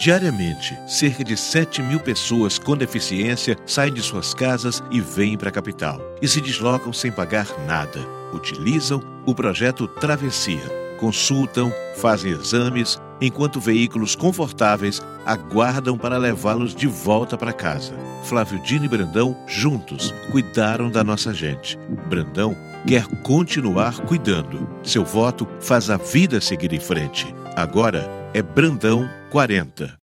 Diariamente, cerca de 7 mil pessoas com deficiência saem de suas casas e vêm para a capital. E se deslocam sem pagar nada. Utilizam o projeto Travessia. Consultam, fazem exames, enquanto veículos confortáveis aguardam para levá-los de volta para casa. Flávio Dino e Brandão, juntos, cuidaram da nossa gente. Brandão quer continuar cuidando. Seu voto faz a vida seguir em frente. Agora é Brandão 40.